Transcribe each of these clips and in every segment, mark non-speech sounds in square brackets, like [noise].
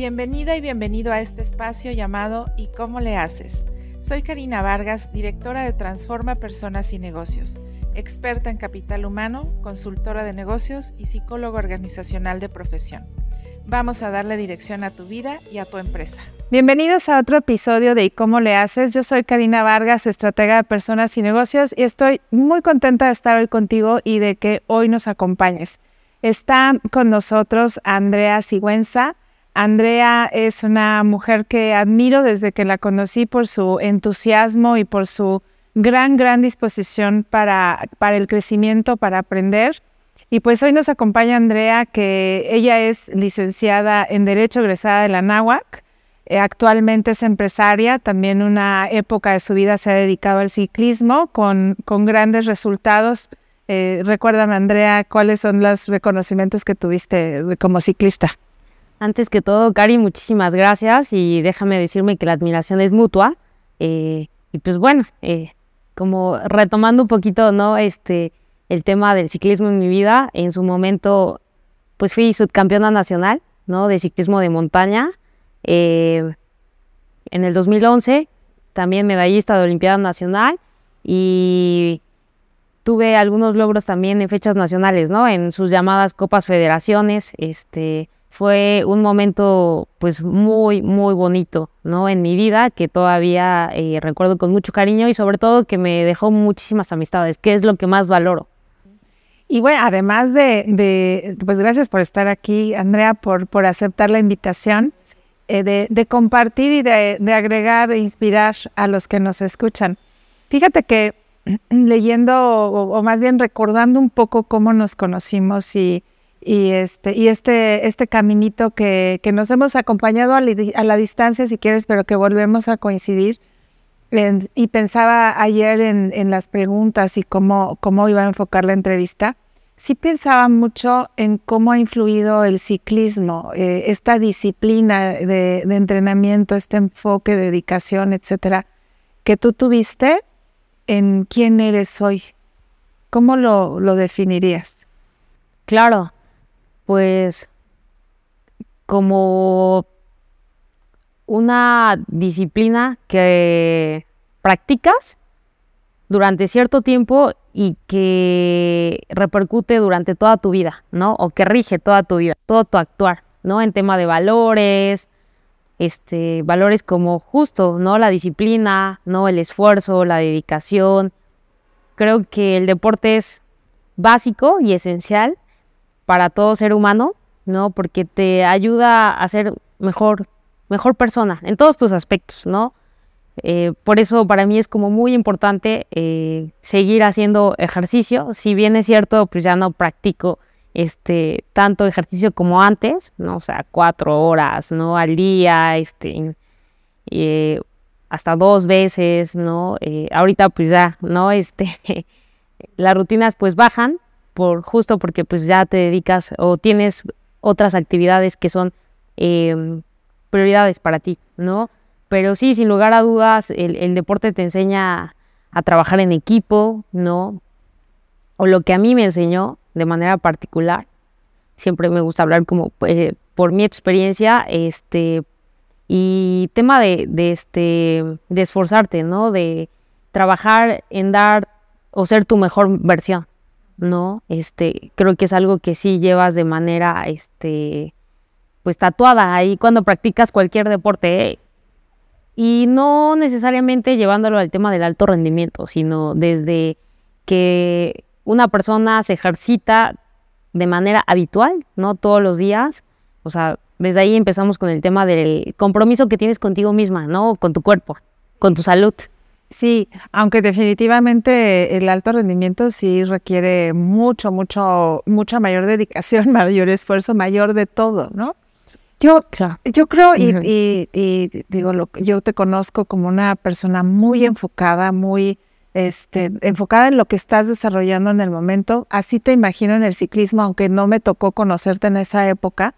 Bienvenida y bienvenido a este espacio llamado ¿Y cómo le haces? Soy Karina Vargas, directora de Transforma Personas y Negocios, experta en capital humano, consultora de negocios y psicólogo organizacional de profesión. Vamos a darle dirección a tu vida y a tu empresa. Bienvenidos a otro episodio de ¿Y cómo le haces? Yo soy Karina Vargas, estratega de personas y negocios y estoy muy contenta de estar hoy contigo y de que hoy nos acompañes. Está con nosotros Andrea Sigüenza. Andrea es una mujer que admiro desde que la conocí por su entusiasmo y por su gran, gran disposición para, para el crecimiento, para aprender. Y pues hoy nos acompaña Andrea, que ella es licenciada en Derecho egresada de la NAWAC. Eh, actualmente es empresaria, también una época de su vida se ha dedicado al ciclismo con, con grandes resultados. Eh, recuérdame, Andrea, cuáles son los reconocimientos que tuviste como ciclista. Antes que todo, Cari, muchísimas gracias y déjame decirme que la admiración es mutua. Eh, y pues bueno, eh, como retomando un poquito, ¿no? Este, el tema del ciclismo en mi vida, en su momento, pues fui subcampeona nacional, ¿no? De ciclismo de montaña. Eh, en el 2011, también medallista de Olimpiada Nacional y tuve algunos logros también en fechas nacionales, ¿no? En sus llamadas Copas Federaciones, este fue un momento pues muy, muy bonito, ¿no? En mi vida, que todavía eh, recuerdo con mucho cariño y sobre todo que me dejó muchísimas amistades, que es lo que más valoro. Y bueno, además de, pues gracias por estar aquí, Andrea, por, por aceptar la invitación, eh, de, compartir y de, agregar e inspirar a los que nos escuchan. Fíjate que [clears throat] leyendo, o más bien recordando un poco cómo nos conocimos y y este, y este, este caminito que, que nos hemos acompañado a, la distancia, si quieres, pero que volvemos a coincidir. y pensaba ayer en, las preguntas y cómo, cómo iba a enfocar la entrevista. Sí pensaba mucho en cómo ha influido el ciclismo, eh, esta disciplina de, de, entrenamiento, este enfoque, dedicación, etcétera, que tú tuviste en quién eres hoy. ¿Cómo lo, lo definirías? Claro, pues como una disciplina que practicas durante cierto tiempo y que repercute durante toda tu vida, ¿no? O que rige toda tu vida, todo tu actuar, ¿no? En tema de valores, este, valores como justo, ¿no? La disciplina, ¿no? El esfuerzo, la dedicación. Creo que el deporte es básico y esencial para todo ser humano, ¿no? Porque te ayuda a ser mejor, mejor persona en todos tus aspectos, ¿no? Eh, por eso para mí es como muy importante eh, seguir haciendo ejercicio. Si bien es cierto, pues ya no practico este tanto ejercicio como antes, ¿no? O sea, cuatro horas, ¿no? Al día, este, eh, hasta dos veces, ¿no? ahorita pues ya, ¿no? Este, [laughs] las rutinas pues bajan, por justo porque pues ya te dedicas o tienes otras actividades que son em, prioridades para ti, ¿no? Pero sí, sin lugar a dudas, el, deporte te enseña a trabajar en equipo, ¿no? O lo que a mí me enseñó de manera particular, siempre me gusta hablar como eh, por mi experiencia, este, y tema de, este, de esforzarte, ¿no? De trabajar en dar o ser tu mejor versión, ¿no? Este, creo que es algo que sí llevas de manera, este, pues tatuada ahí cuando practicas cualquier deporte. Y no necesariamente llevándolo al tema del alto rendimiento, sino desde que una persona se ejercita de manera habitual, ¿no? Todos los días. O sea, desde ahí empezamos con el tema del compromiso que tienes contigo misma, ¿no? Con tu cuerpo, con tu salud. Sí, aunque definitivamente el alto rendimiento sí requiere mucho, mucho, mucha mayor dedicación, [laughs] mayor esfuerzo, mayor de todo, ¿no? Yo, yo creo y, digo, lo, yo te conozco como una persona muy enfocada, muy este, enfocada en lo que estás desarrollando en el momento. Así te imagino en el ciclismo, aunque no me tocó conocerte en esa época,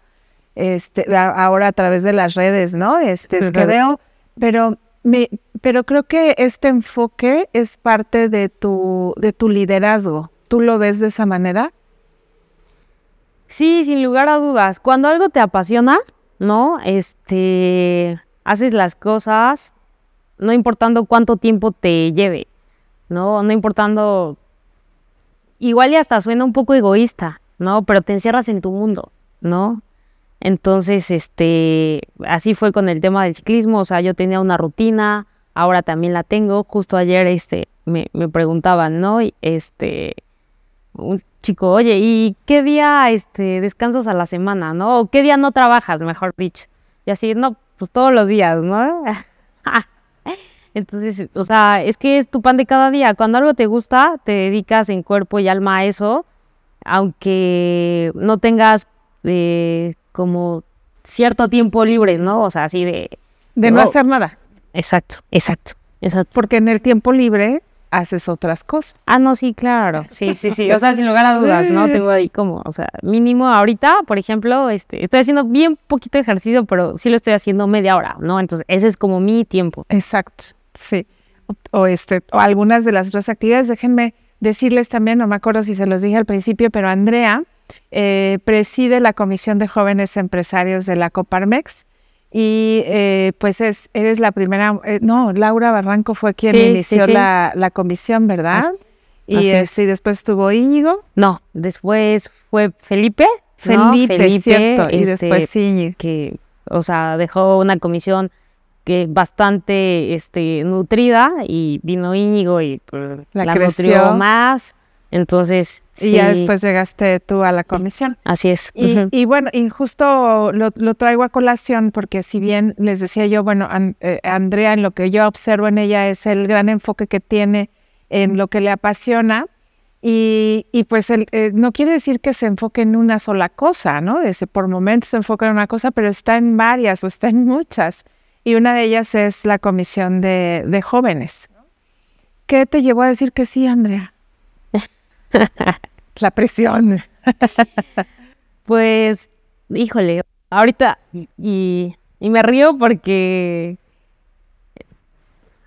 este, ahora a través de las redes, ¿no? Este, es que [laughs] veo, pero me, pero creo que este enfoque es parte de tu, de tu liderazgo. ¿Tú lo ves de esa manera? Sí, sin lugar a dudas. Cuando algo te apasiona, ¿no? Este, haces las cosas no importando cuánto tiempo te lleve, ¿no? No importando, igual y hasta suena un poco egoísta, ¿no? Pero te encierras en tu mundo, ¿no? Entonces, este, así fue con el tema del ciclismo, o sea, yo tenía una rutina, ahora también la tengo, justo ayer, este, me, me preguntaban, ¿no? Este, un chico, oye, ¿y qué día, este, descansas a la semana, no? ¿O qué día no trabajas, mejor dicho? Y así, no, pues todos los días, ¿no? [laughs] Entonces, o sea, es que es tu pan de cada día. Cuando algo te gusta, te dedicas en cuerpo y alma a eso, aunque no tengas eh, como cierto tiempo libre, ¿no? O sea, así de... De no hacer nada. Exacto, exacto, exacto. Porque en el tiempo libre haces otras cosas. Ah, no, sí, claro. Sí, sí, sí. O sea, sin lugar a dudas, ¿no? [laughs] Tengo ahí como, o sea, mínimo ahorita, por ejemplo, este, estoy haciendo bien poquito ejercicio, pero sí lo estoy haciendo media hora, ¿no? Entonces, ese es como mi tiempo. Exacto, sí. O, este, o algunas de las otras actividades, déjenme decirles también, no me acuerdo si se los dije al principio, pero Andrea eh, preside la Comisión de Jóvenes Empresarios de la Coparmex y eh, pues es, eres la primera, eh, no, Laura Barranco fue quien inició La, la, comisión, ¿verdad? y, este, después estuvo Íñigo. No, después fue Felipe. Felipe, cierto, y este, después Íñigo. Que, o sea, dejó una comisión que bastante este, nutrida y vino Íñigo y pues, la, la nutrió más. Entonces, y ya después llegaste tú a la comisión. Así es. Y, bueno, y justo lo, traigo a colación porque si bien les decía yo, bueno, eh, Andrea, en lo que yo observo en ella es el gran enfoque que tiene en lo que le apasiona. Y, pues eh, no quiere decir que se enfoque en una sola cosa, ¿no? Por momentos se enfoca en una cosa, pero está en varias o está en muchas. Y una de ellas es la comisión de, de jóvenes. ¿Qué te llevó a decir que sí, Andrea? [laughs] la presión. [laughs] pues, híjole, ahorita y, me río porque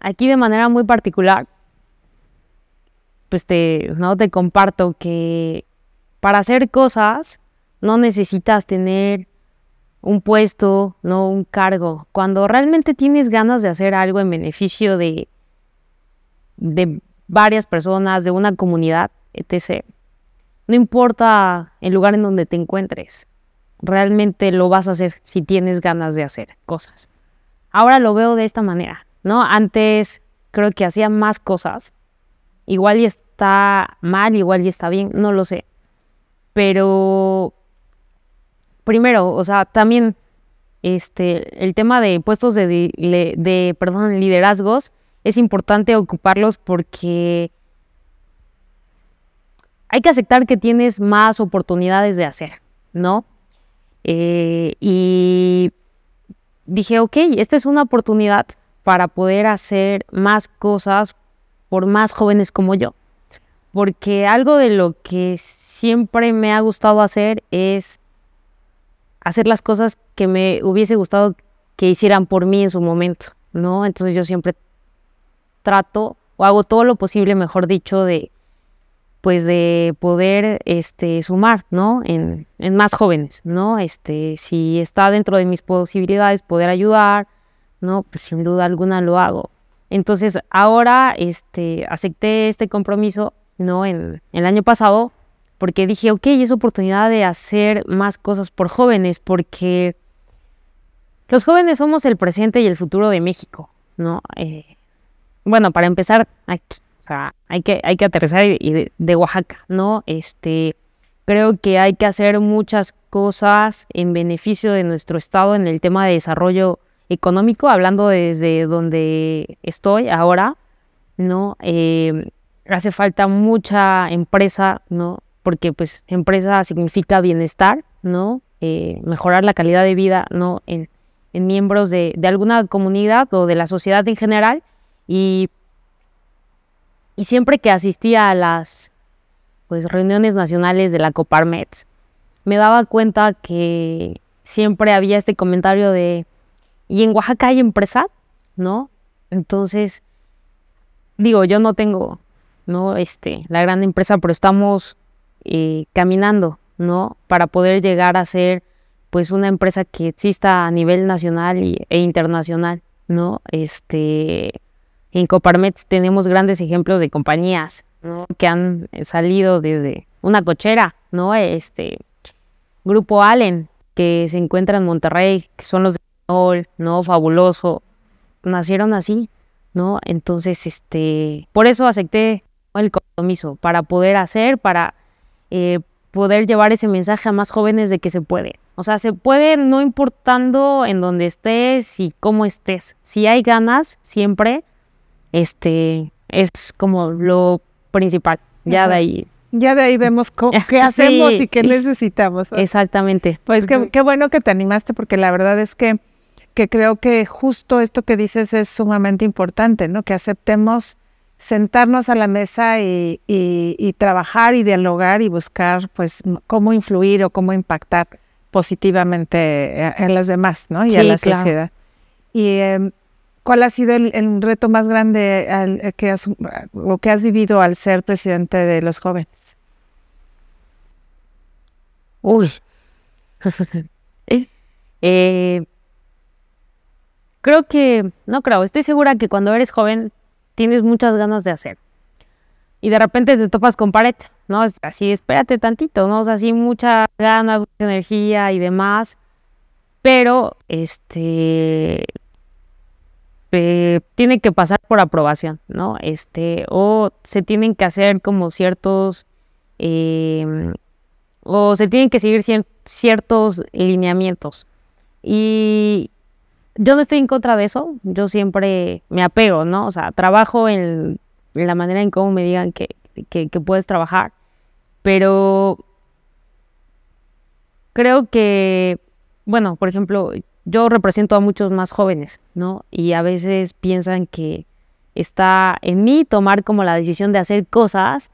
aquí de manera muy particular, pues te, no te comparto que para hacer cosas no necesitas tener un puesto, no un cargo. Cuando realmente tienes ganas de hacer algo en beneficio de, de varias personas, de una comunidad, etc. No importa el lugar en donde te encuentres, realmente lo vas a hacer si tienes ganas de hacer cosas. Ahora lo veo de esta manera, ¿no? Antes creo que hacía más cosas, igual y está mal, igual y está bien, no lo sé. Pero primero, o sea, también este, el tema de puestos de, de, perdón, liderazgos es importante ocuparlos porque hay que aceptar que tienes más oportunidades de hacer, ¿no? Eh, y dije, ok, esta es una oportunidad para poder hacer más cosas por más jóvenes como yo. Porque algo de lo que siempre me ha gustado hacer es hacer las cosas que me hubiese gustado que hicieran por mí en su momento, ¿no? Entonces yo siempre trato o hago todo lo posible, mejor dicho, de pues de poder este, sumar, ¿no? En, más jóvenes, ¿no? Este, si está dentro de mis posibilidades poder ayudar, ¿no? Pues sin duda alguna lo hago. Entonces ahora este, acepté este compromiso, ¿no? En, el año pasado, porque dije, ok, es oportunidad de hacer más cosas por jóvenes, porque los jóvenes somos el presente y el futuro de México, ¿no? Eh, bueno, para empezar, aquí, hay que, hay que aterrizar de, Oaxaca, ¿no? Este, creo que hay que hacer muchas cosas en beneficio de nuestro estado en el tema de desarrollo económico, hablando desde donde estoy ahora, ¿no? Eh, hace falta mucha empresa, ¿no? Porque pues empresa significa bienestar, ¿no? Eh, mejorar la calidad de vida, ¿no? En, en miembros de, de, alguna comunidad o de la sociedad en general y y siempre que asistía a las pues, reuniones nacionales de la Coparmex, me daba cuenta que siempre había este comentario de, ¿y en Oaxaca hay empresa? ¿No? Entonces, digo, yo no tengo, ¿no? Este, la gran empresa, pero estamos eh, caminando, ¿no? Para poder llegar a ser, pues una empresa que exista a nivel nacional e internacional, ¿no? Este, en Coparmex tenemos grandes ejemplos de compañías. Que han salido desde una cochera, ¿no? Este, Grupo Allen, que se encuentra en Monterrey, que son los de ¿no? Fabuloso, nacieron así, ¿no? Entonces, este, por eso acepté el compromiso, para poder hacer, para eh, poder llevar ese mensaje a más jóvenes de que se puede. O sea, se puede no importando en dónde estés y cómo estés. Si hay ganas, siempre, este, es como lo principal. Ya de ahí. Ya de ahí vemos [laughs] qué hacemos y qué necesitamos. Exactamente. Pues qué, qué bueno que te animaste porque la verdad es que que creo que justo esto que dices es sumamente importante, ¿no? Que aceptemos sentarnos a la mesa y, trabajar y dialogar y buscar, pues, cómo influir o cómo impactar positivamente en los demás, ¿no? Y a la sociedad. Y em, ¿cuál ha sido el, reto más grande que has, o que has vivido al ser presidente de los jóvenes? Uy. [laughs] eh, creo que, no creo, estoy segura que cuando eres joven tienes muchas ganas de hacer. Y de repente te topas con pared, ¿no? Así, espérate tantito, ¿no? O sea, así mucha ganas, mucha energía y demás. Pero, este, tiene que pasar por aprobación, ¿no? Este, o se tienen que hacer como ciertos, em, o se tienen que seguir ciertos lineamientos. Y, yo no estoy en contra de eso, yo siempre me apego, ¿no? O sea, trabajo en, la manera en cómo me digan que, puedes trabajar, pero creo que, bueno, por ejemplo, yo represento a muchos más jóvenes, ¿no? Y a veces piensan que está en mí tomar como la decisión de hacer cosas,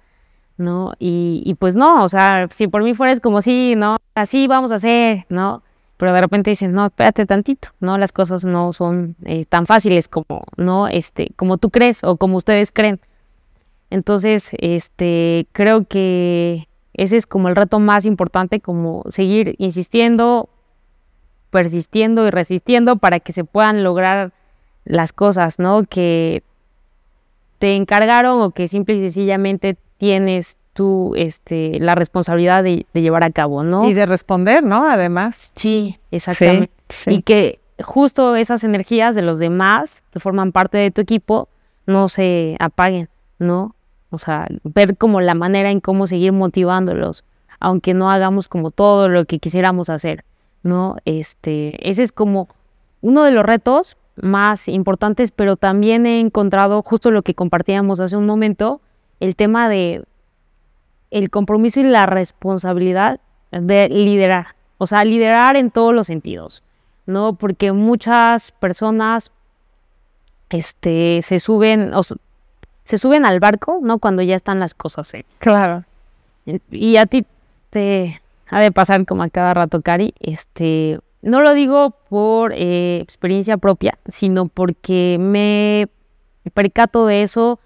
¿no? Y, y pues no, o sea, si por mí fuera es como si, ¿no? Así vamos a hacer, ¿no? pero de repente dicen, no, espérate tantito, ¿no? Las cosas no son eh, tan fáciles como, ¿no? Este, como tú crees o como ustedes creen. Entonces, este, creo que ese es como el reto más importante, como seguir insistiendo, persistiendo y resistiendo para que se puedan lograr las cosas, ¿no? Que te encargaron o que simple y sencillamente tienes tú este, la responsabilidad de, llevar a cabo, ¿no? Y de responder, ¿no? Además. Sí, exactamente. Y que justo esas energías de los demás que forman parte de tu equipo no se apaguen, ¿no? O sea, ver como la manera en cómo seguir motivándolos, aunque no hagamos como todo lo que quisiéramos hacer, ¿no? Este, ese es como uno de los retos más importantes, pero también he encontrado justo lo que compartíamos hace un momento, el tema de el compromiso y la responsabilidad de liderar, o sea, liderar en todos los sentidos, ¿no? Porque muchas personas este, se suben, o se suben al barco, ¿no? Cuando ya están las cosas. ¿eh? Claro. Y a ti te ha de pasar como a cada rato, Cari, este, no lo digo por eh, experiencia propia, sino porque me percato de eso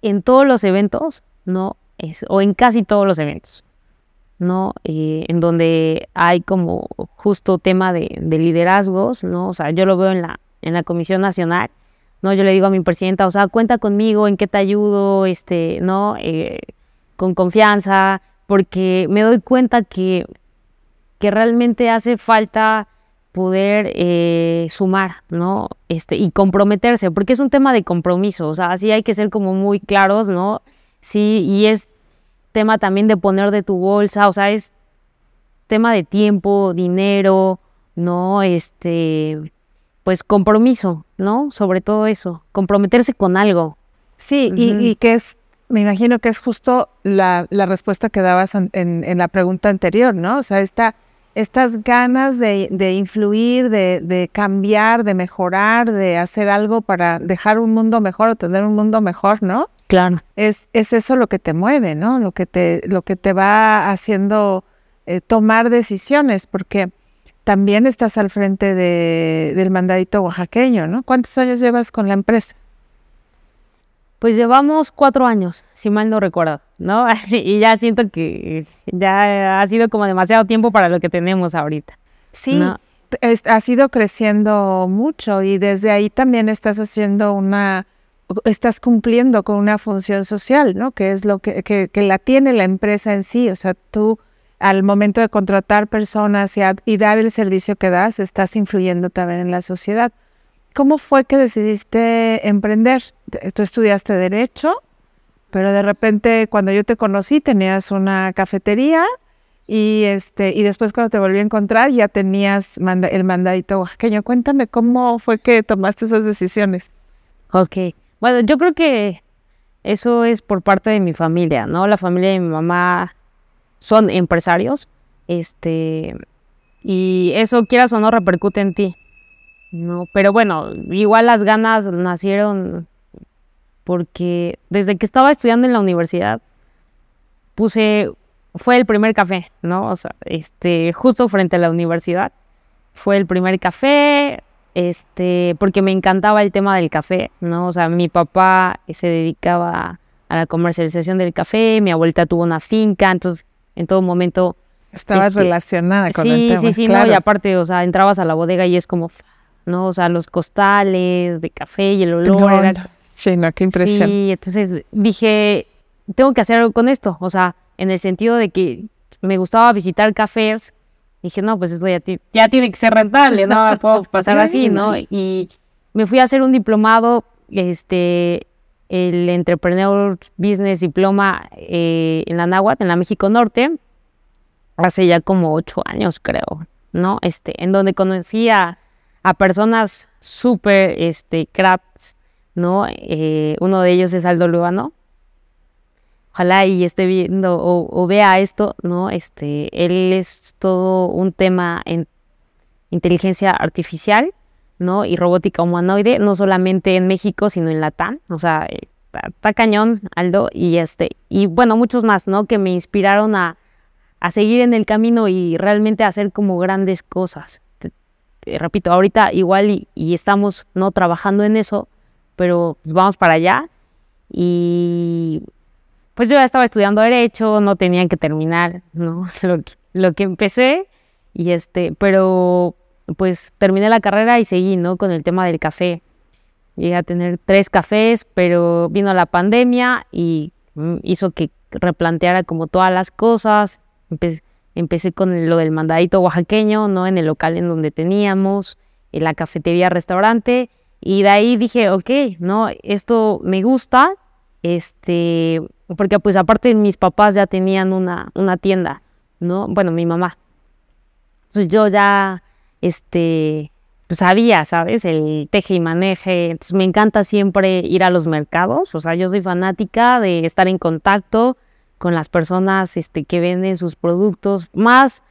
en todos los eventos ¿no? O en casi todos los eventos, ¿no? Eh, en donde hay como justo tema de, liderazgos, ¿no? O sea, yo lo veo en la, en la Comisión Nacional, ¿no? Yo le digo a mi presidenta, o sea, cuenta conmigo, en qué te ayudo, este, ¿no? Eh, con confianza, porque me doy cuenta que, que realmente hace falta poder eh, sumar, ¿no? Este, y comprometerse, porque es un tema de compromiso, o sea, así hay que ser como muy claros, ¿no? Sí, y es tema también de poner de tu bolsa, o sea, es tema de tiempo, dinero, ¿no? Este, pues compromiso, ¿no? Sobre todo eso, comprometerse con algo. Sí, y, que es, me imagino que es justo la, respuesta que dabas en, la pregunta anterior, ¿no? O sea, esta, estas ganas de, de influir, de, de, cambiar, de mejorar, de hacer algo para dejar un mundo mejor o tener un mundo mejor, ¿no? Claro. Es, es eso lo que te mueve, ¿no? Lo que te, lo que te va haciendo eh, tomar decisiones, porque también estás al frente de, del mandadito oaxaqueño, ¿no? ¿Cuántos años llevas con la empresa? Pues llevamos cuatro años, si mal no recuerdo, ¿no? [laughs] y ya siento que ya ha sido como demasiado tiempo para lo que tenemos ahorita. Sí, ha sido creciendo mucho y desde ahí también estás haciendo una, estás cumpliendo con una función social, ¿no? Que es lo que, que, que la tiene la empresa en sí. O sea, tú al momento de contratar personas y, y dar el servicio que das, estás influyendo también en la sociedad. ¿Cómo fue que decidiste emprender? Tú estudiaste derecho, pero de repente cuando yo te conocí tenías una cafetería y este y después cuando te volví a encontrar ya tenías el mandadito oaxaqueño. Cuéntame cómo fue que tomaste esas decisiones. Ok, bueno, yo creo que eso es por parte de mi familia, ¿no? La familia de mi mamá son empresarios, este, y eso quieras o no repercute en ti. No, pero bueno, igual las ganas nacieron porque desde que estaba estudiando en la universidad puse fue el primer café, ¿no? O sea, este justo frente a la universidad fue el primer café, este, porque me encantaba el tema del café, ¿no? O sea, mi papá se dedicaba a la comercialización del café, mi abuelita tuvo una finca, entonces en todo momento estabas este, relacionada con sí, el tema. Sí, sí, no, y aparte, o sea, entrabas a la bodega y es como ¿no? O sea, los costales de café y el olor. Sí, no, qué impresión. Sí, entonces dije, tengo que hacer algo con esto. O sea, en el sentido de que me gustaba visitar cafés. Dije, no, pues esto ya, ya tiene que ser rentable, no [laughs] puedo pasar así, ¿no? Y me fui a hacer un diplomado, este, el Entrepreneur Business Diploma eh, en la Náhuatl, en la México Norte, hace ya como ocho años, creo, ¿no? Este, en donde conocí a a personas súper este, craps, ¿no? Eh, uno de ellos es Aldo Lubano. Ojalá y esté viendo o, vea esto, ¿no? Este, él es todo un tema en inteligencia artificial, ¿no? Y robótica humanoide, no solamente en México, sino en Latam. O sea, está cañón, Aldo, y este, y bueno, muchos más, ¿no? Que me inspiraron a, a seguir en el camino y realmente hacer como grandes cosas. Eh, repito, ahorita igual y, estamos no trabajando en eso, pero vamos para allá. Y pues yo ya estaba estudiando derecho, no tenía que terminar, ¿no? [laughs] Lo, que empecé y este, pero pues terminé la carrera y seguí, ¿no? Con el tema del café. Llegué a tener tres cafés, pero vino la pandemia y hizo que replanteara como todas las cosas. Empecé, Empecé con lo del mandadito oaxaqueño, ¿no? En el local en donde teníamos, en la cafetería, restaurante. Y de ahí dije, ok, ¿no? Esto me gusta, este, porque pues aparte mis papás ya tenían una, una tienda, ¿no? Bueno, mi mamá. Entonces yo ya, este, pues sabía, ¿sabes? El teje y maneje. Entonces me encanta siempre ir a los mercados, o sea, yo soy fanática de estar en contacto, con las personas este, que venden sus productos, más,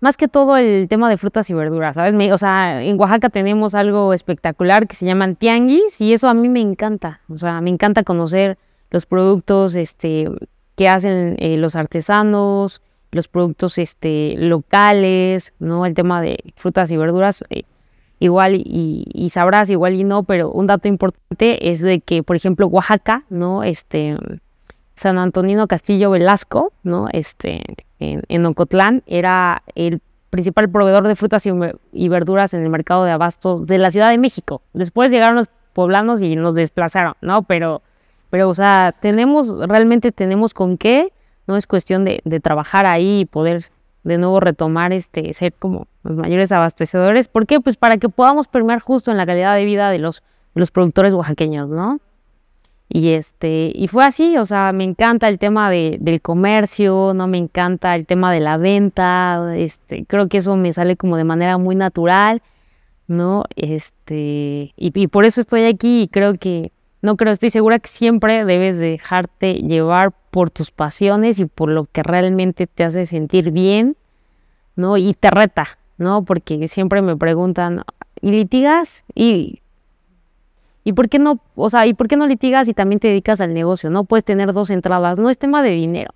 más que todo el tema de frutas y verduras, ¿sabes? o sea, en Oaxaca tenemos algo espectacular que se llaman tianguis y eso a mí me encanta, o sea, me encanta conocer los productos este, que hacen eh, los artesanos, los productos este, locales, ¿no? El tema de frutas y verduras, eh, igual y, y, sabrás, igual y no, pero un dato importante es de que, por ejemplo, Oaxaca, ¿no? Este, San Antonino Castillo Velasco, ¿no? Este, en, Ocotlán, era el principal proveedor de frutas y, verduras en el mercado de abasto de la Ciudad de México. Después llegaron los poblanos y nos desplazaron, ¿no? Pero, pero o sea, tenemos, realmente tenemos con qué, no es cuestión de, trabajar ahí y poder de nuevo retomar, este, ser como los mayores abastecedores. ¿Por qué? Pues para que podamos permear justo en la calidad de vida de los, de los productores oaxaqueños, ¿no? Y este, y fue así, o sea, me encanta el tema de, del comercio, no me encanta el tema de la venta, este, creo que eso me sale como de manera muy natural, ¿no? Este, y, por eso estoy aquí y creo que, no creo, estoy segura que siempre debes dejarte llevar por tus pasiones y por lo que realmente te hace sentir bien, ¿no? Y te reta, ¿no? Porque siempre me preguntan, ¿y litigas? Y ¿Y por qué no, o sea, y por qué no litigas y también te dedicas al negocio? No puedes tener dos entradas, no es tema de dinero.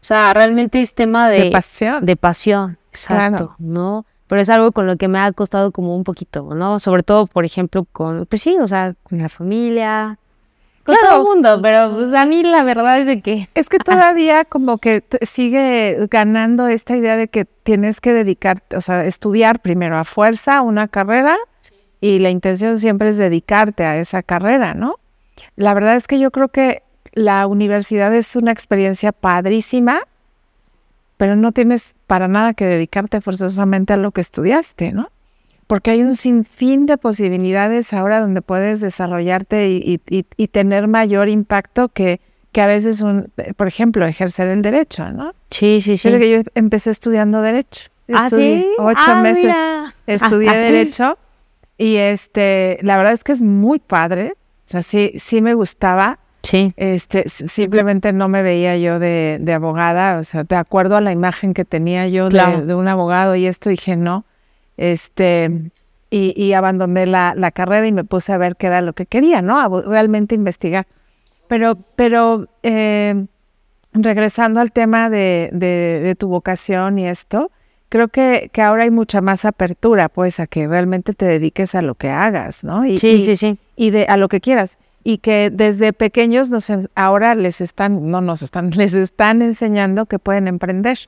O sea, realmente es tema de, de pasión. De pasión, exacto, ¿no? Pero es algo con lo que me ha costado como un poquito, ¿no? Sobre todo, por ejemplo, con, pues sí, o sea, con la familia. con todo el mundo, pero pues a mí la verdad es de que... Es que [laughs] todavía como que sigue ganando esta idea de que tienes que dedicarte, o sea, estudiar primero a fuerza una carrera y la intención siempre es dedicarte a esa carrera, ¿no? La verdad es que yo creo que la universidad es una experiencia padrísima, pero no tienes para nada que dedicarte forzosamente a lo que estudiaste, ¿no? Porque hay un sinfín de posibilidades ahora donde puedes desarrollarte y, tener mayor impacto que, que a veces, un, por ejemplo, ejercer el derecho, ¿no? Sí, sí, sí. que yo empecé estudiando derecho. ¿Ah, sí? Ocho ah, meses estudié [laughs] derecho y este, la verdad es que es muy padre. O sea, sí, sí me gustaba. Sí. Este, simplemente no me veía yo de, de abogada, o sea, de acuerdo a la imagen que tenía yo de, un abogado y esto dije no. Este, y, y abandoné la, la, carrera y me puse a ver qué era lo que quería, ¿no? realmente investigar. Pero, pero eh, regresando al tema de, de, de, tu vocación y esto, creo que, que ahora hay mucha más apertura, pues, a que realmente te dediques a lo que hagas, ¿no? Y, sí, sí, sí. Y de, a lo que quieras. Y que desde pequeños nos, ahora les están, no nos están, [laughs] les están enseñando que pueden emprender.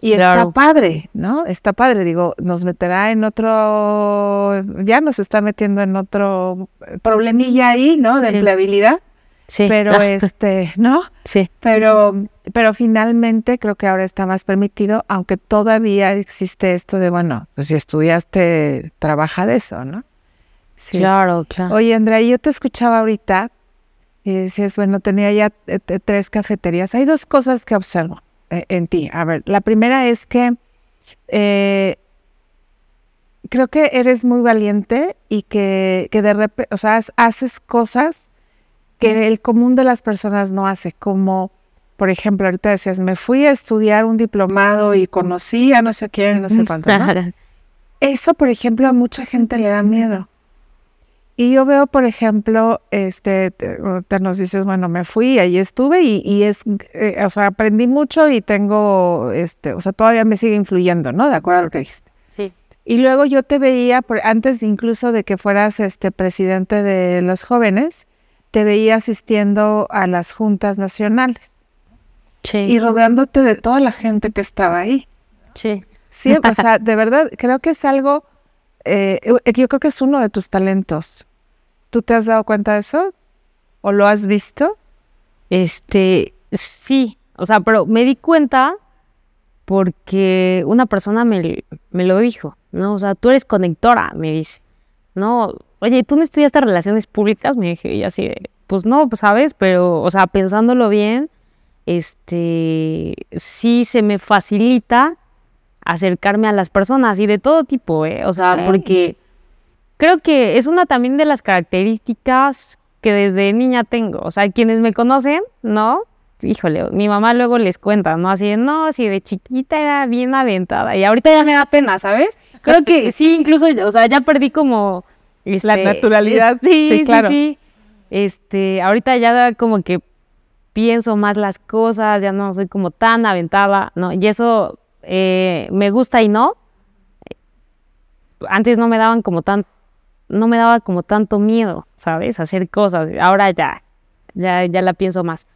Y está padre, ¿no? Está padre, digo, nos meterá en otro, ya nos está metiendo en otro problemilla ahí, ¿no? De empleabilidad. Sí. Pero [laughs] este, ¿no? Sí. Pero, pero finalmente creo que ahora está más permitido, aunque todavía existe esto de, bueno, pues si estudiaste, trabaja de eso, ¿no? Sí. Claro, claro. Oye, Andrea, yo te escuchaba ahorita y decías, bueno, tenía ya eh, tres cafeterías. Hay dos cosas que observo eh, en ti. A ver, la primera es que eh, creo que eres muy valiente y que, que de repente, o sea, haces cosas que el común de las personas no hace, como por ejemplo, ahorita decías, me fui a estudiar un diplomado y conocí a no sé quién, no sé cuánto. Eso, por ejemplo, a mucha gente le da miedo. Y yo veo, por ejemplo, este, te, nos dices, bueno, me fui, ahí estuve y, y es, eh, o sea, aprendí mucho y tengo, este, o sea, todavía me sigue influyendo, ¿no? De acuerdo a lo que dijiste. Sí. Y luego yo te veía, por, antes incluso de que fueras, este, presidente de los jóvenes, te veía asistiendo a las juntas nacionales. Sí. Y rodeándote de toda la gente que estaba ahí. Sí. Sí, o sea, de verdad, creo que es algo, eh, yo creo que es uno de tus talentos. ¿Tú te has dado cuenta de eso? ¿O lo has visto? Este, sí, o sea, pero me di cuenta porque una persona me, me lo dijo, ¿no? O sea, tú eres conectora, me dice, ¿no? Oye, ¿tú no estudiaste relaciones públicas? Me dije, y así pues no, pues sabes, pero, o sea, pensándolo bien, este, sí se me facilita acercarme a las personas y de todo tipo, ¿eh? O sea, porque creo que es una también de las características que desde niña tengo. O sea, quienes me conocen, ¿no? Híjole, mi mamá luego les cuenta, ¿no? Así de, no, si de chiquita era bien aventada y ahorita ya me da pena, ¿sabes? Creo que sí, incluso, o sea, ya perdí como la este, naturalidad. sí, sí, sí, Este, ahorita ya como que pienso más las cosas, ya no soy como tan aventada, ¿no? Y eso eh, me gusta y no. Antes no me daban como tan, no me daba como tanto miedo, ¿sabes? Hacer cosas. Ahora ya, ya, ya la pienso más.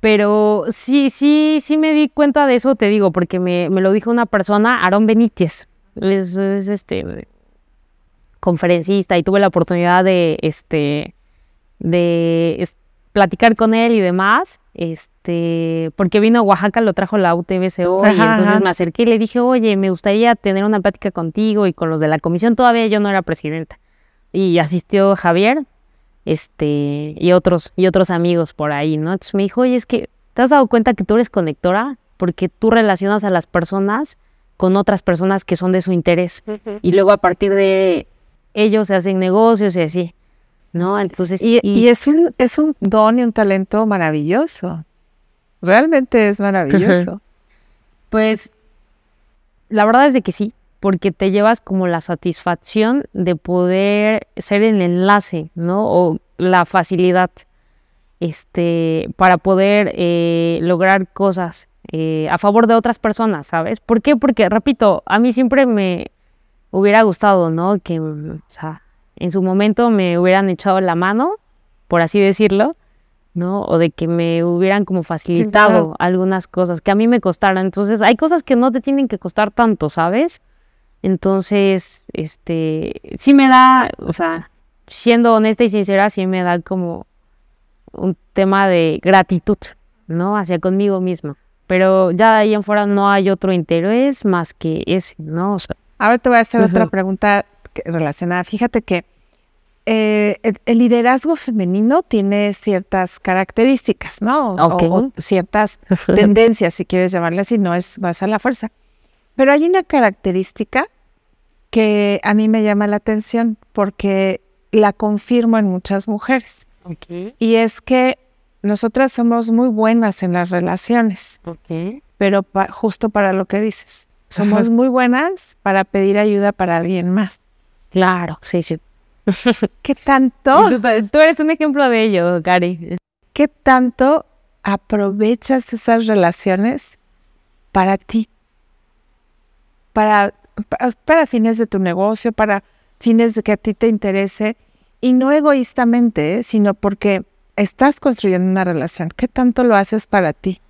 Pero sí, sí, sí me di cuenta de eso, te digo, porque me, me lo dijo una persona, Aarón Benítez. Es, es este conferencista y tuve la oportunidad de, este, de platicar con él y demás, este, porque vino a Oaxaca, lo trajo la UTBCO y entonces me acerqué y le dije, oye, me gustaría tener una plática contigo y con los de la comisión, todavía yo no era presidenta. Y asistió Javier, este, y otros, y otros amigos por ahí, ¿no? Entonces me dijo, oye, es que, ¿te has dado cuenta que tú eres conectora? Porque tú relacionas a las personas con otras personas que son de su interés. Y luego a partir de ellos se hacen negocios y así, ¿no? Entonces... Y, es, un, es un don y un talento maravilloso. Realmente es maravilloso. [laughs] pues la verdad es de que sí, porque te llevas como la satisfacción de poder ser el enlace, ¿no? O la facilidad este, para poder eh, lograr cosas eh, a favor de otras personas, ¿sabes? ¿Por qué? Porque, repito, a mí siempre me, hubiera gustado, ¿no? Que, o sea, en su momento me hubieran echado la mano por así decirlo, ¿no? O de que me hubieran como facilitado algunas cosas que a mí me costaran. Entonces, hay cosas que no te tienen que costar tanto, ¿sabes? Entonces, este, sí me da, o sea, siendo honesta y sincera, sí me da como un tema de gratitud, ¿no? Hacia conmigo misma. Pero ya de ahí en fuera no hay otro interés más que ese, ¿no? O sea, Ahora te voy a hacer otra pregunta relacionada. Fíjate que eh, el, liderazgo femenino tiene ciertas características, ¿no? O, ciertas [laughs] tendencias, si quieres llamarle así, no es vas a la fuerza. Pero hay una característica que a mí me llama la atención porque la confirmo en muchas mujeres. Y es que nosotras somos muy buenas en las relaciones, pero justo para lo que dices, somos muy buenas para pedir ayuda para alguien más. Claro, sí, sí. [laughs] ¿Qué tanto? Tú eres un ejemplo de ello, Cari. ¿Qué tanto aprovechas esas relaciones para ti? Para, para, fines de tu negocio, para fines de que a ti te interese, y no egoístamente, ¿eh? sino porque estás construyendo una relación. ¿Qué tanto lo haces para ti?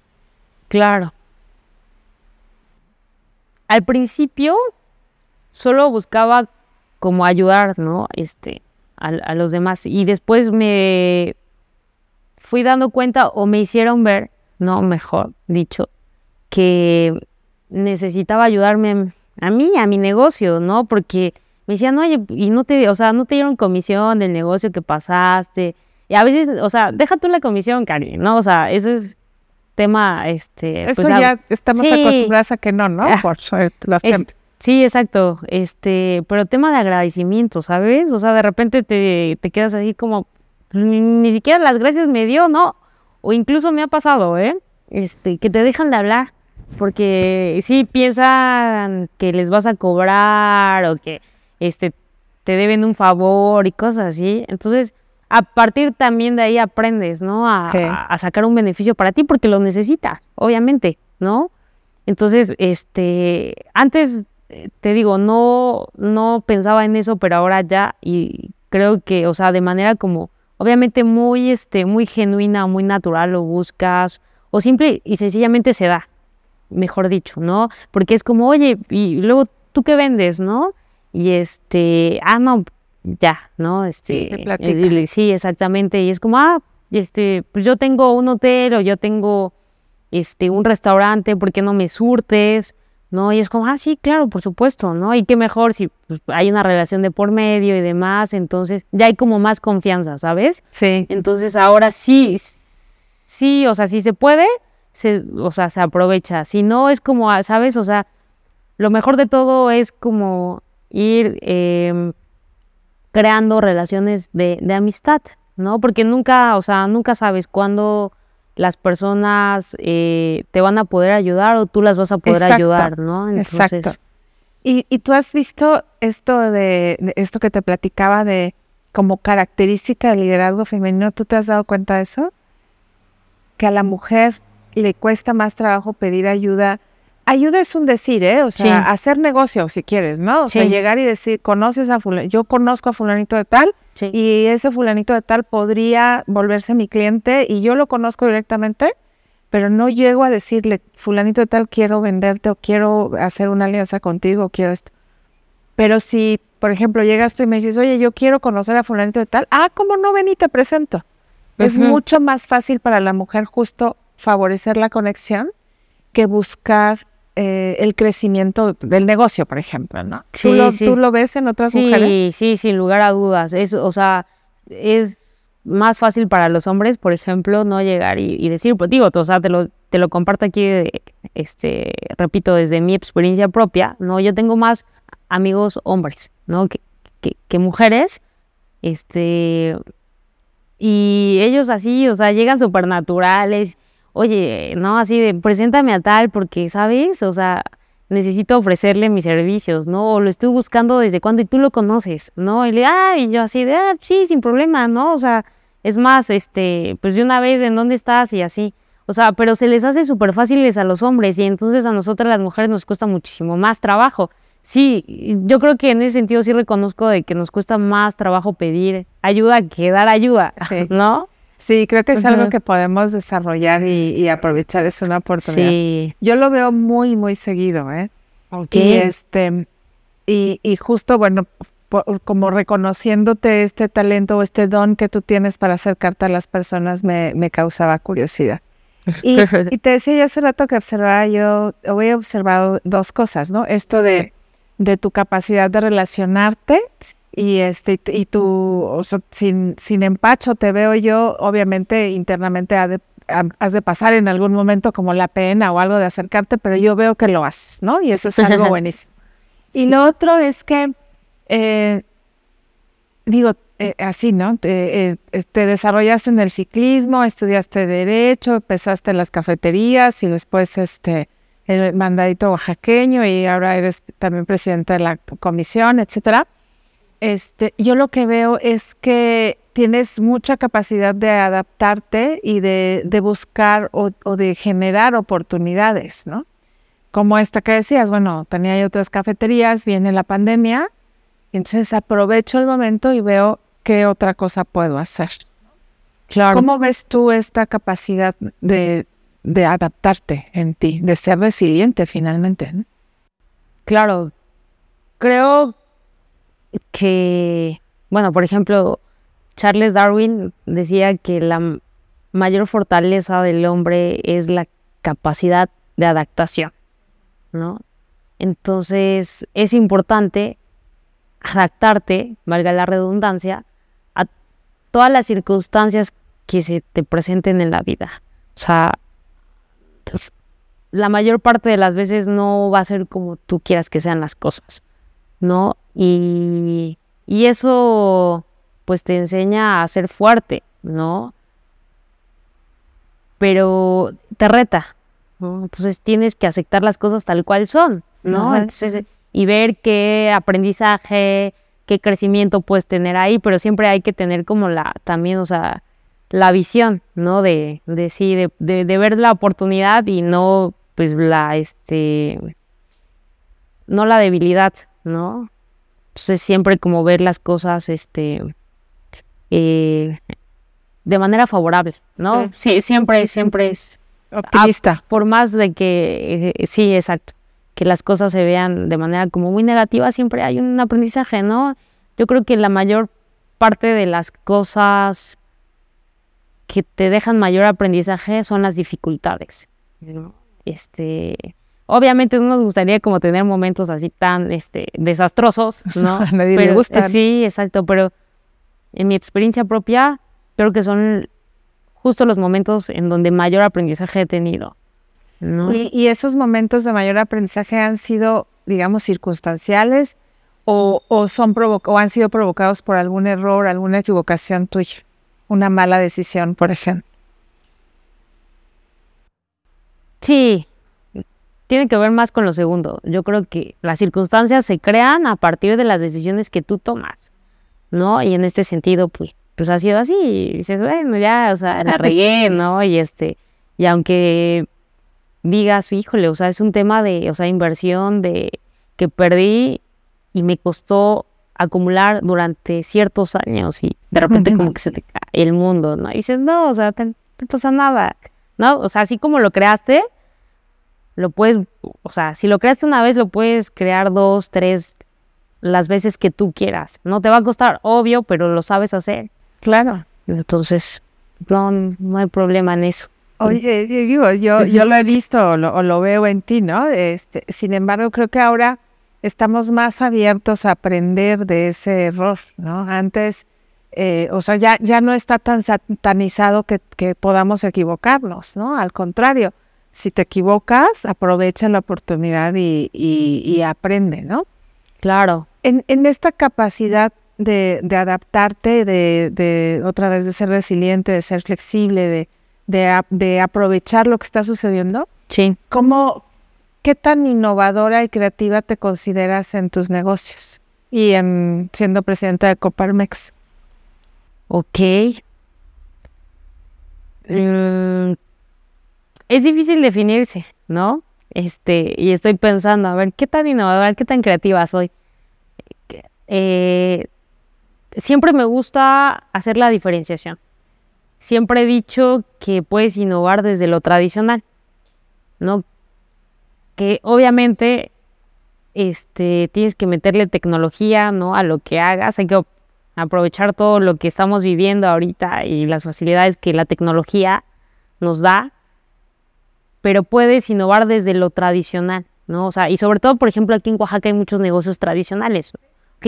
Claro. Al principio solo buscaba como ayudar, ¿no? Este, a, los demás. Y después me fui dando cuenta o me hicieron ver, no, mejor dicho, que necesitaba ayudarme a mí, a mi negocio, ¿no? Porque me decían, oye, y no te, o sea, no te dieron comisión del negocio que pasaste. Y a veces, o sea, deja tú la comisión, Cari, ¿no? O sea, eso es tema, este... Eso pues, ya estamos acostumbradas a que no, ¿no? Por los Sí, exacto. Este, pero tema de agradecimiento, ¿sabes? O sea, de repente te, te quedas así como, pues, ni, siquiera las gracias me dio, ¿no? O incluso me ha pasado, ¿eh? Este, que te dejan de hablar. Porque sí piensan que les vas a cobrar o que este, te deben un favor y cosas así. Entonces, a partir también de ahí aprendes, ¿no? A, a, sacar un beneficio para ti porque lo necesitas, obviamente, ¿no? Entonces, este, antes te digo, no, no pensaba en eso, pero ahora ya, y creo que, o sea, de manera como, obviamente muy, este, muy genuina, muy natural, lo buscas, o simple y sencillamente se da, mejor dicho, ¿no? Porque es como, oye, y luego, ¿tú qué vendes, no? Y este, ah, no, ya, ¿no? Este, sí, exactamente, y es como, ah, este, pues yo tengo un hotel o yo tengo, este, un restaurante, ¿por qué no me surtes? ¿no? Y es como, ah, sí, claro, por supuesto, ¿no? Y qué mejor si pues, hay una relación de por medio y demás, entonces ya hay como más confianza, ¿sabes? Sí. Entonces ahora sí, sí, o sea, si se puede, se, o sea, se aprovecha. Si no, es como, ah, ¿sabes? O sea, lo mejor de todo es como ir em, creando relaciones de, de amistad, ¿no? Porque nunca, o sea, nunca sabes cuándo las personas eh, te van a poder ayudar o tú las vas a poder ayudar, ¿no? exacto. Y, y, tú has visto esto de, esto que te platicaba de como característica del liderazgo femenino, ¿tú te has dado cuenta de eso? Que a la mujer le cuesta más trabajo pedir ayuda ayuda es un decir, ¿eh? O sea, hacer negocio si quieres, ¿no? O sea, llegar y decir, conoces a fulanito, yo conozco a fulanito de tal y ese fulanito de tal podría volverse mi cliente y yo lo conozco directamente, pero no llego a decirle, fulanito de tal, quiero venderte o quiero hacer una alianza contigo, quiero esto. Pero si, por ejemplo, llegas tú y me dices, oye, yo quiero conocer a fulanito de tal, ah, ¿cómo no ven y te presento? Es mucho más fácil para la mujer justo favorecer la conexión que buscar eh, el crecimiento del negocio, por ejemplo, ¿no? ¿Tú, lo, ves en otras mujeres? Sí, sí, sin lugar a dudas. Es, o sea, es más fácil para los hombres, por ejemplo, no llegar y, decir, pues digo, o sea, te lo, te lo comparto aquí, este, repito, desde mi experiencia propia, ¿no? Yo tengo más amigos hombres, ¿no? Que, que mujeres, este, y ellos así, o sea, llegan súper naturales oye, no, así de, preséntame a tal porque, ¿sabes? O sea, necesito ofrecerle mis servicios, ¿no? O lo estoy buscando desde cuando y tú lo conoces, ¿no? Y le, ah, y yo así de, ah, sí, sin problema, ¿no? O sea, es más, este, pues de una vez, ¿en dónde estás? Y así. O sea, pero se les hace súper fáciles a los hombres y entonces a nosotras las mujeres nos cuesta muchísimo más trabajo. sí, yo creo que en ese sentido sí reconozco de que nos cuesta más trabajo pedir ayuda que dar ayuda, ¿no? Sí, creo que es algo que podemos desarrollar y, aprovechar, es una oportunidad. Sí. Yo lo veo muy, muy seguido, ¿eh? Y este, y, y justo, bueno, como reconociéndote este talento o este don que tú tienes para acercarte a las personas me, me causaba curiosidad. [laughs] Y, y, te decía yo hace rato que observaba yo, he observado dos cosas, ¿no? Esto de, de tu capacidad de relacionarte y este y tú sin, sin empacho te veo yo, obviamente internamente has de pasar en algún momento como la pena o algo de acercarte, pero yo veo que lo haces, ¿no? Y eso es algo [laughs] buenísimo. Y lo otro es que, eh, digo, eh, así, ¿no? Eh, te, desarrollaste en el ciclismo, estudiaste derecho, empezaste en las cafeterías y después este el mandadito oaxaqueño y ahora eres también presidente de la comisión, etcétera. Este, yo lo que veo es que tienes mucha capacidad de adaptarte y de, buscar o, o, de generar oportunidades, ¿no? Como esta que decías, bueno, tenía otras cafeterías, viene la pandemia, entonces aprovecho el momento y veo ¿qué otra cosa puedo hacer? Claro. ¿Cómo ves tú esta capacidad de, adaptarte en ti, de ser resiliente finalmente? Claro, creo que, bueno, por ejemplo, Charles Darwin decía que la mayor fortaleza del hombre es la capacidad de adaptación, ¿no? Entonces es importante adaptarte, valga la redundancia, todas las circunstancias que se te presenten en la vida. O sea, pues, la mayor parte de las veces no va a ser como tú quieras que sean las cosas, ¿no? Y, y eso pues te enseña a ser fuerte, ¿no? Pero te reta, ¿no? Entonces tienes que aceptar las cosas tal cual son, ¿no? y ver qué aprendizaje, qué crecimiento puedes tener ahí, pero siempre hay que tener como la, también, o sea, la visión, ¿no? De, de sí, de, de, ver la oportunidad y no, pues, la, este, no la debilidad, ¿no? Entonces siempre como ver las cosas, este, eh, de manera favorable, ¿no? Sí, siempre, siempre es optimista. por más de que, eh, sí, exacto que las cosas se vean de manera como muy negativa, siempre hay un aprendizaje, ¿no? Yo creo que la mayor parte de las cosas que te dejan mayor aprendizaje son las dificultades. Este, obviamente no nos gustaría como tener momentos así tan este, desastrosos, [laughs] ¿no? A nadie le gusta. Sí, exacto, pero en mi experiencia propia creo que son justo los momentos en donde mayor aprendizaje he tenido. Y, esos momentos de mayor aprendizaje han sido, digamos, circunstanciales o, son o han sido provocados por algún error, alguna equivocación tuya, una mala decisión, por ejemplo. Sí, tiene que ver más con lo segundo. Yo creo que las circunstancias se crean a partir de las decisiones que tú tomas, ¿no? Y en este sentido, pues, pues ha sido así. Y dices, bueno, ya, o sea, la regué, ¿no? Y este, y aunque digas, híjole, o sea, es un tema de, o sea, inversión de que perdí y me costó acumular durante ciertos años y de repente como que se te cae el mundo, ¿no? Y dices, no, o sea, no pasa nada, ¿no? O sea, así como lo creaste, lo puedes, o sea, si lo creaste una vez, lo puedes crear dos, tres, las veces que tú quieras. No te va a costar, obvio, pero lo sabes hacer. Claro. Entonces, no, no hay problema en eso. Oye, digo, yo, yo lo he visto o lo, veo en ti, ¿no? Este, sin embargo, creo que ahora estamos más abiertos a aprender de ese error, ¿no? Antes, eh, o sea, ya, ya no está tan satanizado que, que, podamos equivocarnos, ¿no? Al contrario, si te equivocas, aprovecha la oportunidad y, y, aprende, ¿no? Claro. En, en esta capacidad de, de adaptarte, de, de otra vez de ser resiliente, de ser flexible, de de, aprovechar lo que está sucediendo. Sí. ¿Cómo, qué tan innovadora y creativa te consideras en tus negocios y en siendo presidenta de Coparmex? Ok. Mm, es difícil definirse, ¿no? Este, y estoy pensando, a ver, ¿qué tan innovadora, qué tan creativa soy? Eh, siempre me gusta hacer la diferenciación. Siempre he dicho que puedes innovar desde lo tradicional, ¿no? Que obviamente este, tienes que meterle tecnología, ¿no? A lo que hagas, hay que aprovechar todo lo que estamos viviendo ahorita y las facilidades que la tecnología nos da, pero puedes innovar desde lo tradicional, ¿no? O sea, y sobre todo, por ejemplo, aquí en Oaxaca hay muchos negocios tradicionales.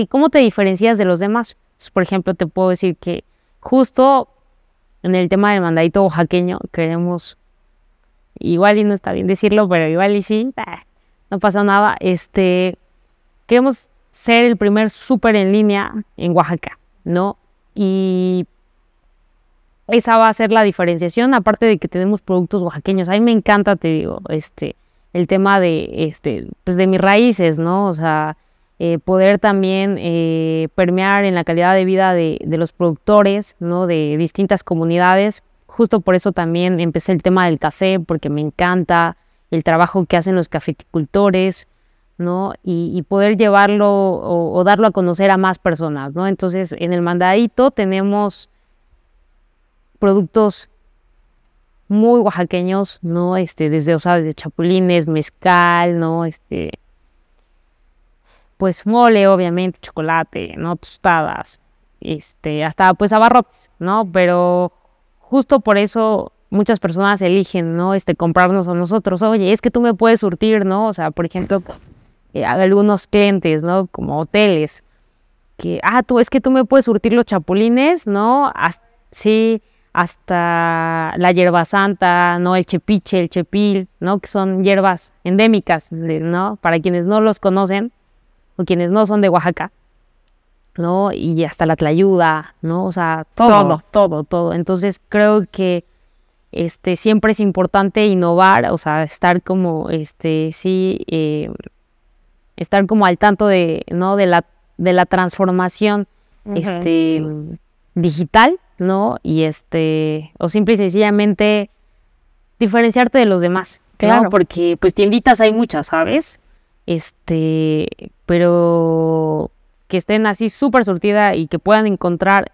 ¿Cómo te diferencias de los demás? por ejemplo, te puedo decir que justo en el tema del mandadito oaxaqueño queremos, igual y no está bien decirlo, pero igual y sí, no pasa nada, este, queremos ser el primer súper en línea en Oaxaca, ¿no? Y esa va a ser la diferenciación, aparte de que tenemos productos oaxaqueños. A mí me encanta, te digo, este, el tema de, este, pues de mis raíces, ¿no? O sea, eh, poder también eh, permear en la calidad de vida de, los productores, ¿no? De distintas comunidades. Justo por eso también empecé el tema del café, porque me encanta el trabajo que hacen los cafeticultores, ¿no? Y, poder llevarlo o, darlo a conocer a más personas, ¿no? Entonces, en el mandadito tenemos productos muy oaxaqueños, ¿no? Este, desde, o sea, desde chapulines, mezcal, ¿no? Este, pues mole, obviamente, chocolate, ¿no? Tostadas, este, hasta pues abarrotes, ¿no? Pero justo por eso muchas personas eligen, ¿no? Este, comprarnos a nosotros. Oye, es que tú me puedes surtir, ¿no? O sea, por ejemplo, eh, algunos clientes, ¿no? Como hoteles, que, ah, tú, es que tú me puedes surtir los chapulines, ¿no? sí, hasta la hierba santa, ¿no? El chepiche, el chepil, ¿no? Que son hierbas endémicas, ¿no? Para quienes no los conocen, o quienes no son de Oaxaca, ¿no? Y hasta la tlayuda, ¿no? O sea, todo, todo, todo. Entonces creo que este, siempre es importante innovar, o sea, estar como, este, sí, eh, estar como al tanto de, ¿no? De la, de la transformación, este, digital, ¿no? Y este, o simple y sencillamente diferenciarte de los demás, claro. Porque, pues, tienditas hay muchas, ¿sabes? Este, pero que estén así súper surtida y que puedan encontrar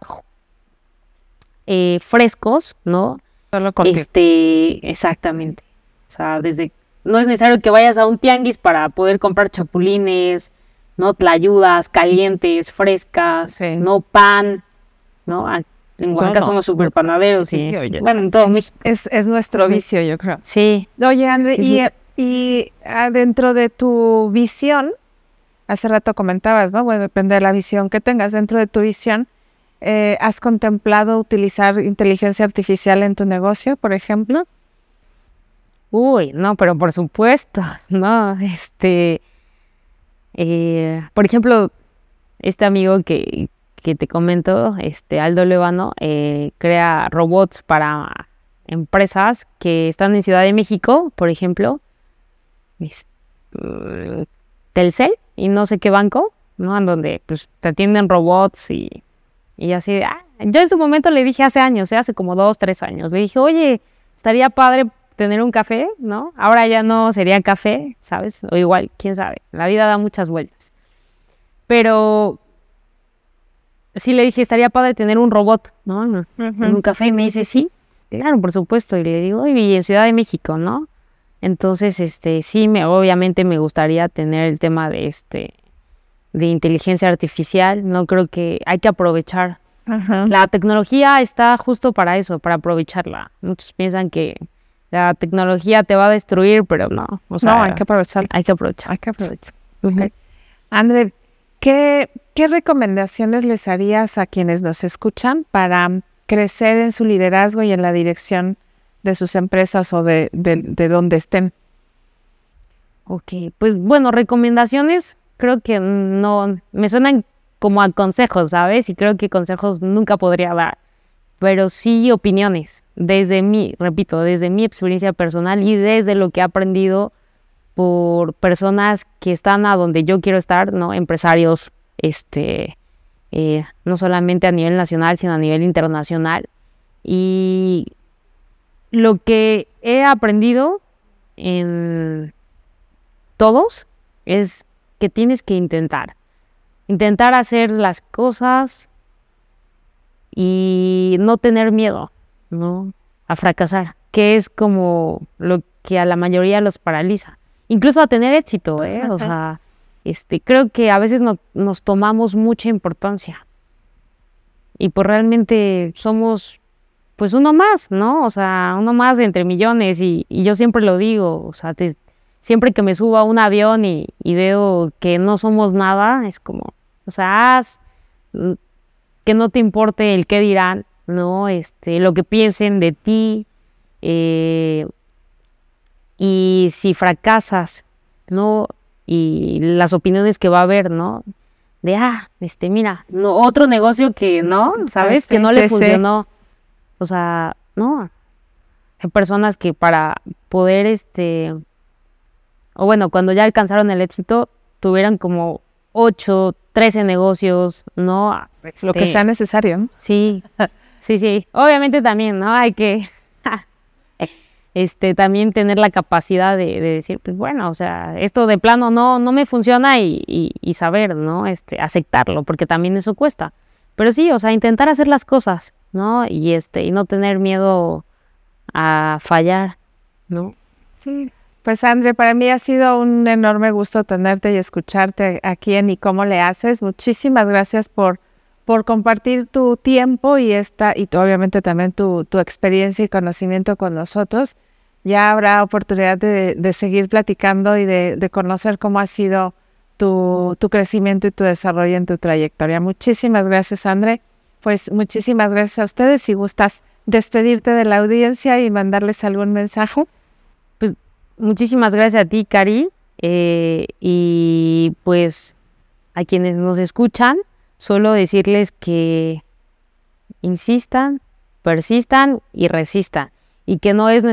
eh, frescos, ¿no? Solo Este, exactamente. O sea, desde no es necesario que vayas a un tianguis para poder comprar chapulines, no tlayudas calientes, frescas, no pan, ¿no? En Oaxaca somos súper panaderos y bueno, en todo México. Es, es nuestro vicio, yo creo. Sí. Oye, André, y y dentro de tu visión, hace rato comentabas, ¿no? Bueno, depende de la visión que tengas. Dentro de tu visión, eh, ¿has contemplado utilizar inteligencia artificial en tu negocio, por ejemplo? Uy, no, pero por supuesto, [laughs] no, este, eh, por ejemplo, este amigo que, que, te comento, este Aldo Levano, eh, crea robots para empresas que están en Ciudad de México, por ejemplo, uh, Telcel y no sé qué banco, ¿no? En donde pues te atienden robots y, y así. Ah, yo en su momento le dije hace años, ¿eh? hace como dos, tres años, le dije, oye, estaría padre tener un café, ¿no? Ahora ya no sería café, ¿sabes? O igual, quién sabe, la vida da muchas vueltas. Pero sí le dije, estaría padre tener un robot, ¿no? En un café y me dice, sí, claro, por supuesto. Y le digo, y en Ciudad de México, ¿no? Entonces, este, sí, me, obviamente me gustaría tener el tema de este de inteligencia artificial. No creo que hay que aprovechar. La tecnología está justo para eso, para aprovecharla. Muchos piensan que la tecnología te va a destruir, pero no. O sea, no, hay que aprovechar. Hay que aprovechar. Hay que aprovechar. André, ¿qué, ¿qué recomendaciones les harías a quienes nos escuchan para crecer en su liderazgo y en la dirección de sus empresas o de, de, donde estén. Ok, pues bueno, recomendaciones creo que no, me suenan como a consejos, ¿sabes? Y creo que consejos nunca podría dar, pero sí opiniones, desde mi, repito, desde mi experiencia personal y desde lo que he aprendido por personas que están a donde yo quiero estar, ¿no? Empresarios, este, eh, no solamente a nivel nacional, sino a nivel internacional. Y lo que he aprendido en, todos es que tienes que intentar. Intentar hacer las cosas y no tener miedo, ¿no? A fracasar, que es como lo que a la mayoría los paraliza. Incluso a tener éxito, ¿eh? O sea, este, creo que a veces no, nos tomamos mucha importancia. Y pues realmente somos pues uno más, ¿no? O sea, uno más entre millones y, yo siempre lo digo, o sea, siempre que me subo a un avión y, veo que no somos nada, es como, o sea, haz, mm, que no te importe el qué dirán, ¿no? Este, lo que piensen de ti, eh, y si fracasas, ¿no? Y las opiniones que va a haber, ¿no? De, ah, este, mira, no, otro negocio que no, ¿sabes? que no le funcionó. O sea, no. Hay personas que para poder, este, o bueno, cuando ya alcanzaron el éxito, tuvieran como 8, 13 negocios, ¿no? Lo que este, sea necesario. Sí, sí, sí. Obviamente también, ¿no? Hay que este, también tener la capacidad de, decir, pues bueno, o sea, esto de plano no, no me funciona y, y, saber, ¿no? Este, aceptarlo, porque también eso cuesta. Pero sí, o sea, intentar hacer las cosas, ¿no? Y este, y no tener miedo a fallar, ¿no? Sí. Pues André, para mí ha sido un enorme gusto tenerte y escucharte aquí en Y cómo le haces. Muchísimas gracias por, por compartir tu tiempo y esta, y obviamente también tu, tu, experiencia y conocimiento con nosotros. Ya habrá oportunidad de, seguir platicando y de, conocer cómo ha sido tu, tu crecimiento y tu desarrollo en tu trayectoria. Muchísimas gracias, André. Pues muchísimas gracias a ustedes. Si gustas despedirte de la audiencia y mandarles algún mensaje. Pues muchísimas gracias a ti, Cari. Eh, y pues a quienes nos escuchan, solo decirles que insistan, persistan y resistan. Y que no es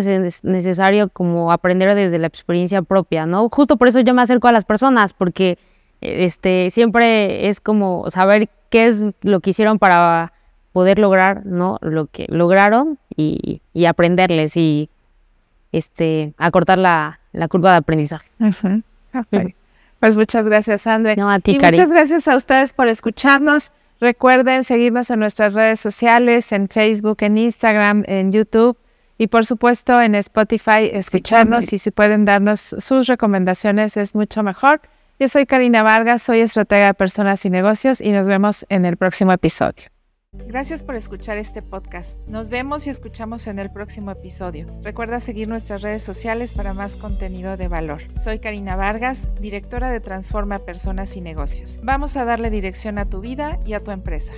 necesario como aprender desde la experiencia propia, ¿no? Justo por eso yo me acerco a las personas, porque este, siempre es como saber qué es lo que hicieron para poder lograr, ¿no? Lo que lograron y, aprenderles y este, acortar la, la curva de aprendizaje. Pues muchas gracias, André. y muchas gracias a ustedes por escucharnos. Recuerden seguirnos en nuestras redes sociales, en Facebook, en Instagram, en YouTube y por supuesto en Spotify, escucharnos y si pueden darnos sus recomendaciones es mucho mejor. Yo soy Karina Vargas, soy estratega de personas y negocios y nos vemos en el próximo episodio. Gracias por escuchar este podcast. Nos vemos y escuchamos en el próximo episodio. Recuerda seguir nuestras redes sociales para más contenido de valor. Soy Karina Vargas, directora de Transforma Personas y Negocios. Vamos a darle dirección a tu vida y a tu empresa.